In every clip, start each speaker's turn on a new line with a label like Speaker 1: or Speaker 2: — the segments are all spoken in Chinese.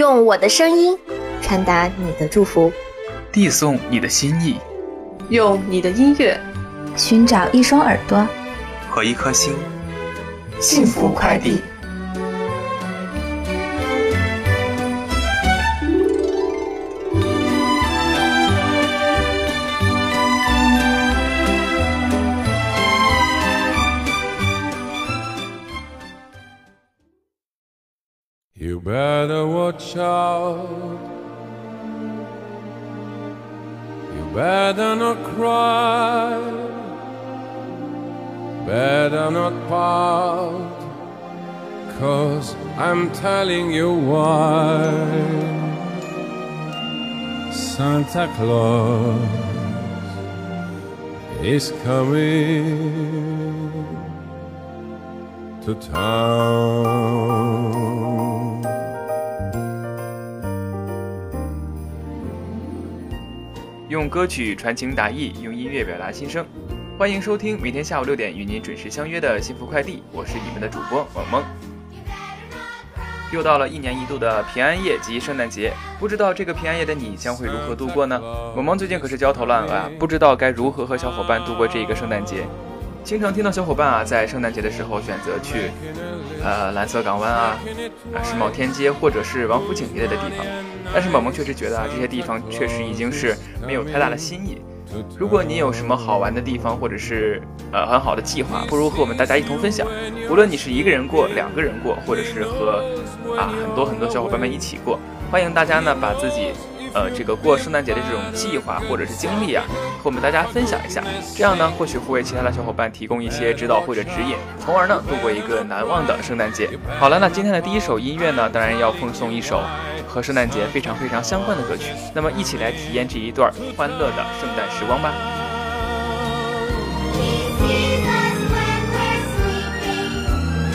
Speaker 1: 用我的声音传达你的祝福，
Speaker 2: 递送你的心意，
Speaker 3: 用你的音乐
Speaker 4: 寻找一双耳朵。
Speaker 2: 和一颗心，
Speaker 3: 幸福快递。
Speaker 5: You better watch out. You better not cry. Better not pout. Cause I'm telling you why. Santa Claus is coming to town.
Speaker 2: 用歌曲传情达意，用音乐表达心声。欢迎收听每天下午六点与您准时相约的幸福快递，我是你们的主播萌萌。又到了一年一度的平安夜及圣诞节，不知道这个平安夜的你将会如何度过呢？萌萌最近可是焦头烂额啊，不知道该如何和小伙伴度过这一个圣诞节。经常听到小伙伴啊，在圣诞节的时候选择去，呃，蓝色港湾啊，啊，世贸天阶或者是王府井一类的地方。但是萌萌确实觉得啊，这些地方确实已经是没有太大的新意。如果你有什么好玩的地方，或者是呃很好的计划，不如和我们大家一同分享。无论你是一个人过、两个人过，或者是和啊很多很多小伙伴们一起过，欢迎大家呢把自己。呃，这个过圣诞节的这种计划或者是经历啊，和我们大家分享一下，这样呢，或许会为其他的小伙伴提供一些指导或者指引，从而呢度过一个难忘的圣诞节。好了，那今天的第一首音乐呢，当然要奉送一首和圣诞节非常非常相关的歌曲，那么一起来体验这一段欢乐的圣诞时光吧。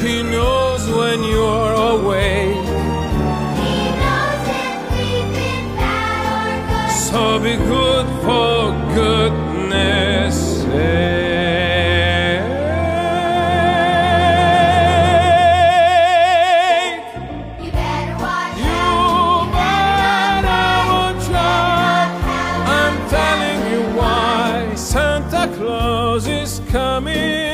Speaker 5: He knows when you're awake. So be good for goodness sake.
Speaker 6: You better watch
Speaker 5: You better watch out. I'm telling you why Santa Claus is coming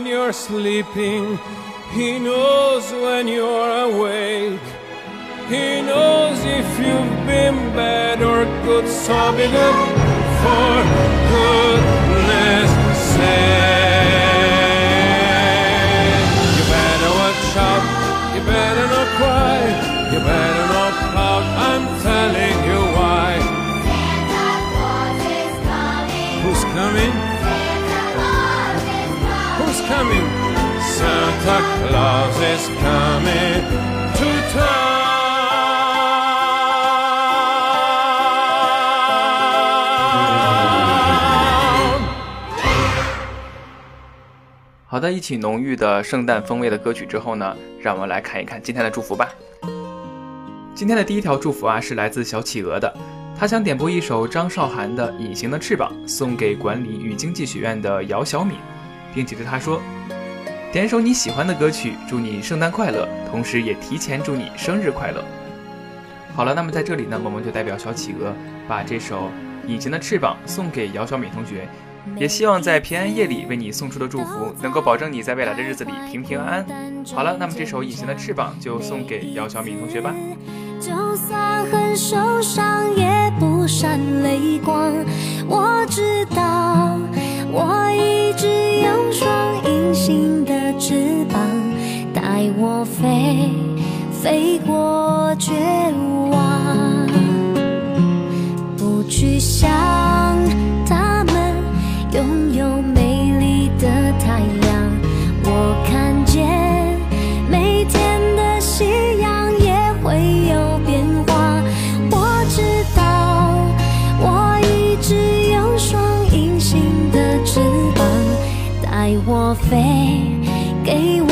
Speaker 5: when you're sleeping. He knows when you're awake. He knows if you've been bad or good. So be good for goodness sake. You better watch out. You better not cry. You better not pout. I'm telling you why.
Speaker 6: Santa Claus is coming.
Speaker 5: Who's coming?
Speaker 6: Coming.
Speaker 5: Santa Claus is coming to town.
Speaker 2: 好的，一起浓郁的圣诞风味的歌曲之后呢，让我们来看一看今天的祝福吧。今天的第一条祝福啊，是来自小企鹅的，他想点播一首张韶涵的《隐形的翅膀》，送给管理与经济学院的姚小敏，并且对他说：“点一首你喜欢的歌曲，祝你圣诞快乐，同时也提前祝你生日快乐。”好了，那么在这里呢，萌萌就代表小企鹅把这首《隐形的翅膀》送给姚小敏同学，也希望在平安夜里为你送出的祝福，能够保证你在未来的日子里平平安安。好了，那么这首《隐形的翅膀》就送给姚小敏同学吧。
Speaker 7: 就算很受伤，也不闪泪光。我知道，我一直有双隐形的翅膀，带我飞，飞过绝望。不去想他们飞，给我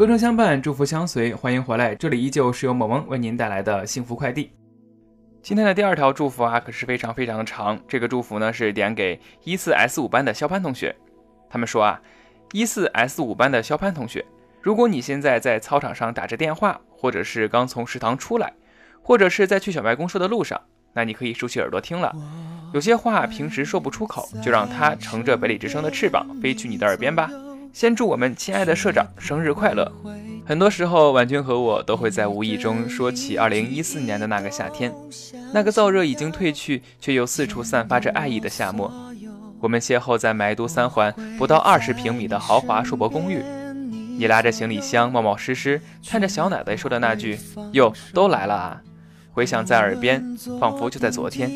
Speaker 7: 歌声
Speaker 2: 相伴，祝福相随，欢迎回来，这里依旧是由萌萌为您带来的幸福快递。今天的第二条祝福啊，可是非常非常的长。这个祝福呢是点给一四 S 五班的肖潘同学。他们说啊，一四 S 五班的肖潘同学，如果你现在在操场上打着电话，或者是刚从食堂出来，或者是在去小卖公社的路上，那你可以竖起耳朵听了。有些话平时说不出口，就让它乘着北理之声的翅膀飞去你的耳边吧。先祝我们亲爱的社长生日快乐！很多时候，婉君和我都会在无意中说起2014年的那个夏天，那个燥热已经褪去，却又四处散发着爱意的夏末。我们邂逅在埋都三环不到二十平米的豪华硕博公寓，你拉着行李箱，冒冒失失，看着小奶奶说的那句“哟，都来了啊”，回响在耳边，仿佛就在昨天。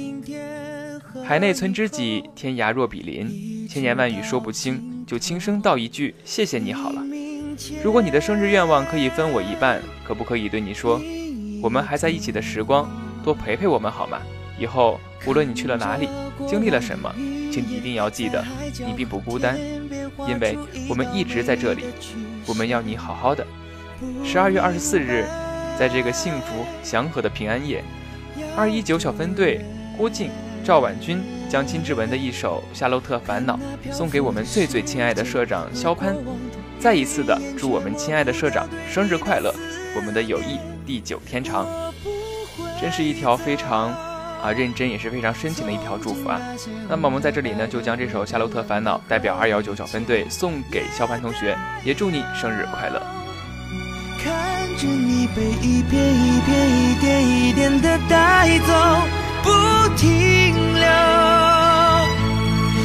Speaker 2: 海内存知己，天涯若比邻，千言万语说不清，就轻声道一句“谢谢你”好了。如果你的生日愿望可以分我一半，可不可以对你说，我们还在一起的时光，多陪陪我们好吗？以后无论你去了哪里，经历了什么，请你一定要记得，你并不孤单，因为我们一直在这里，我们要你好好的。十二月二十四日，在这个幸福祥和的平安夜，二一九小分队郭靖、赵婉君将金志文的一首《夏洛特烦恼》送给我们最最亲爱的社长肖潘。再一次的祝我们亲爱的社长生日快乐，我们的友谊地久天长。真是一条非常啊认真也是非常深情的一条祝福啊。那么我们在这里呢，就将这首《夏洛特烦恼》代表二幺九小分队送给肖潘同学，也祝你生日快乐。
Speaker 8: 看着你被一片一片、一点一点的带走，不停留。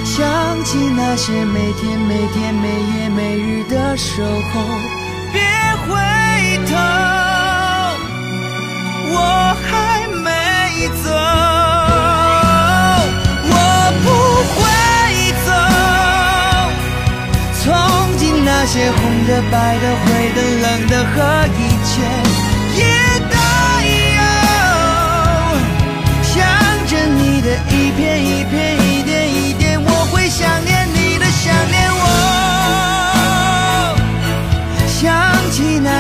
Speaker 8: 想起那些每天每天、每夜每日的守候，别回头，我还没走，我不会走。从今那些红的、白的、灰的、冷的和一切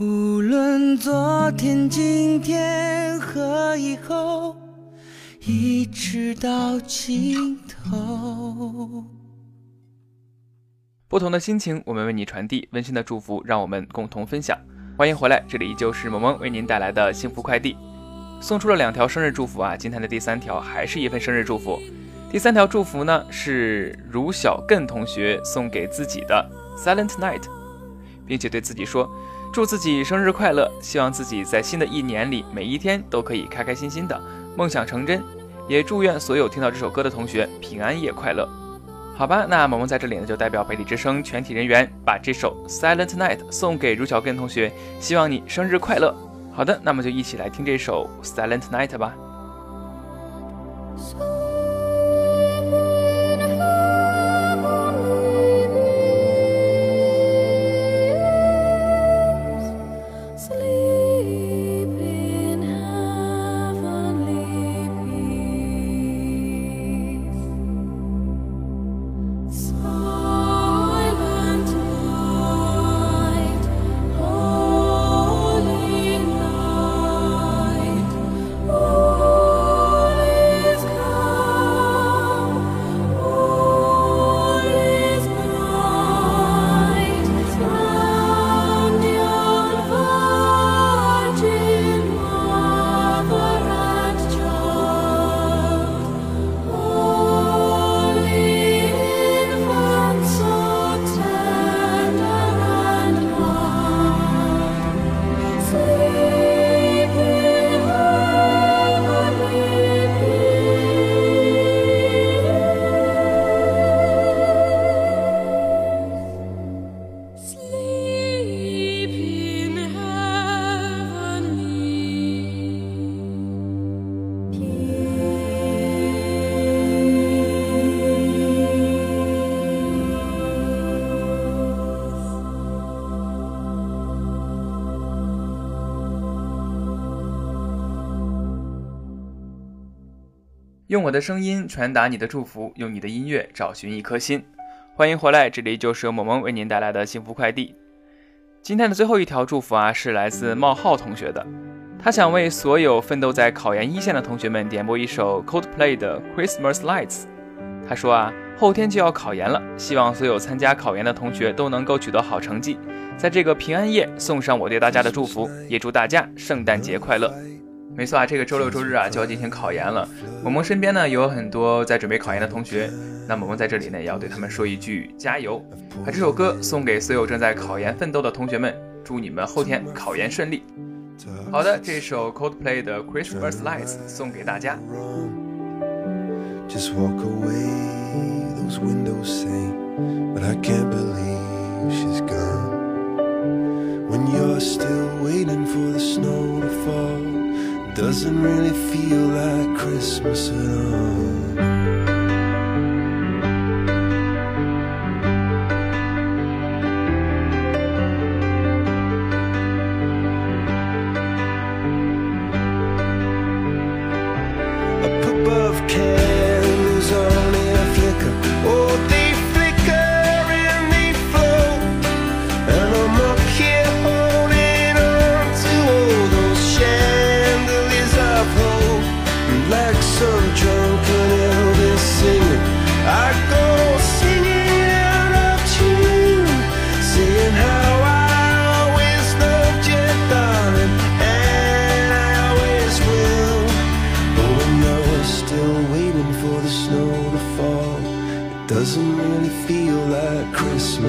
Speaker 8: 无论昨天、今天和以后，一直到尽头。
Speaker 2: 不同的心情，我们为你传递温馨的祝福，让我们共同分享。欢迎回来，这里依旧是萌萌为您带来的幸福快递。送出了两条生日祝福啊，今天的第三条还是一份生日祝福。第三条祝福呢是如小艮同学送给自己的 Silent Night，并且对自己说：祝自己生日快乐，希望自己在新的一年里每一天都可以开开心心的，梦想成真。也祝愿所有听到这首歌的同学平安夜快乐。好吧，那萌萌在这里呢就代表北理之声全体人员把这首 Silent Night 送给如小根同学，希望你生日快乐。好的，那么就一起来听这首 Silent Night 吧。用我的声音传达你的祝福，用你的音乐找寻一颗心。欢迎回来，这里就是由萌萌为您带来的幸福快递。今天的最后一条祝福啊，是来自冒号同学的，他想为所有奋斗在考研一线的同学们点播一首 Coldplay 的 Christmas Lights。他说啊，后天就要考研了，希望所有参加考研的同学都能够取得好成绩，在这个平安夜送上我对大家的祝福，也祝大家圣诞节快乐。没错啊，这个周六周日啊就要进行考研了。萌萌身边呢有很多在准备考研的同学，那萌萌在这里呢也要对他们说一句加油。把这首歌送给所有正在考研奋斗的同学们，祝你们后天考研顺利。好的，这首 Coldplay 的 Christmas Lights 送给大家。
Speaker 9: Doesn't really feel like Christmas at all.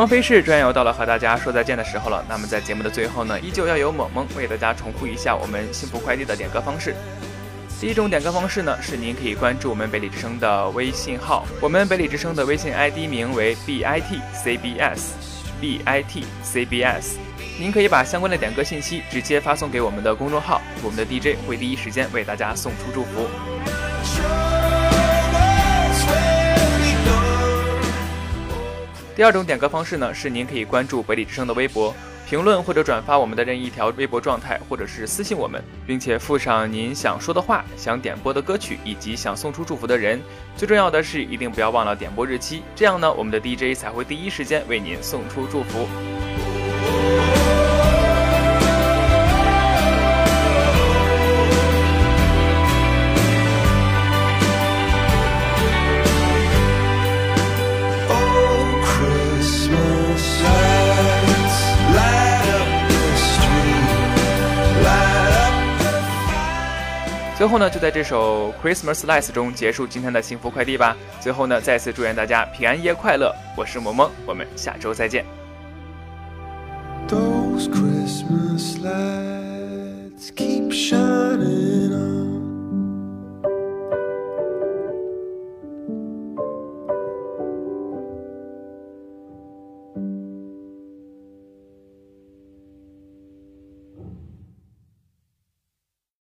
Speaker 2: 光飞逝，转眼又到了和大家说再见的时候了。那么在节目的最后呢，依旧要由萌萌为大家重复一下我们幸福快递的点歌方式。第一种点歌方式呢，是您可以关注我们北理之声的微信号，我们北理之声的微信 ID 名为 bitcbs，bitcbs。您可以把相关的点歌信息直接发送给我们的公众号，我们的 DJ 会第一时间为大家送出祝福。第二种点歌方式呢，是您可以关注北理之声的微博，评论或者转发我们的任意一条微博状态，或者是私信我们，并且附上您想说的话、想点播的歌曲以及想送出祝福的人。最重要的是，一定不要忘了点播日期，这样呢，我们的 DJ 才会第一时间为您送出祝福。最后呢，就在这首 Christmas Lights 中结束今天的幸福快递吧。最后呢，再次祝愿大家平安夜快乐，我是萌萌，我们下周再见。
Speaker 9: Those Christmas lights keep shining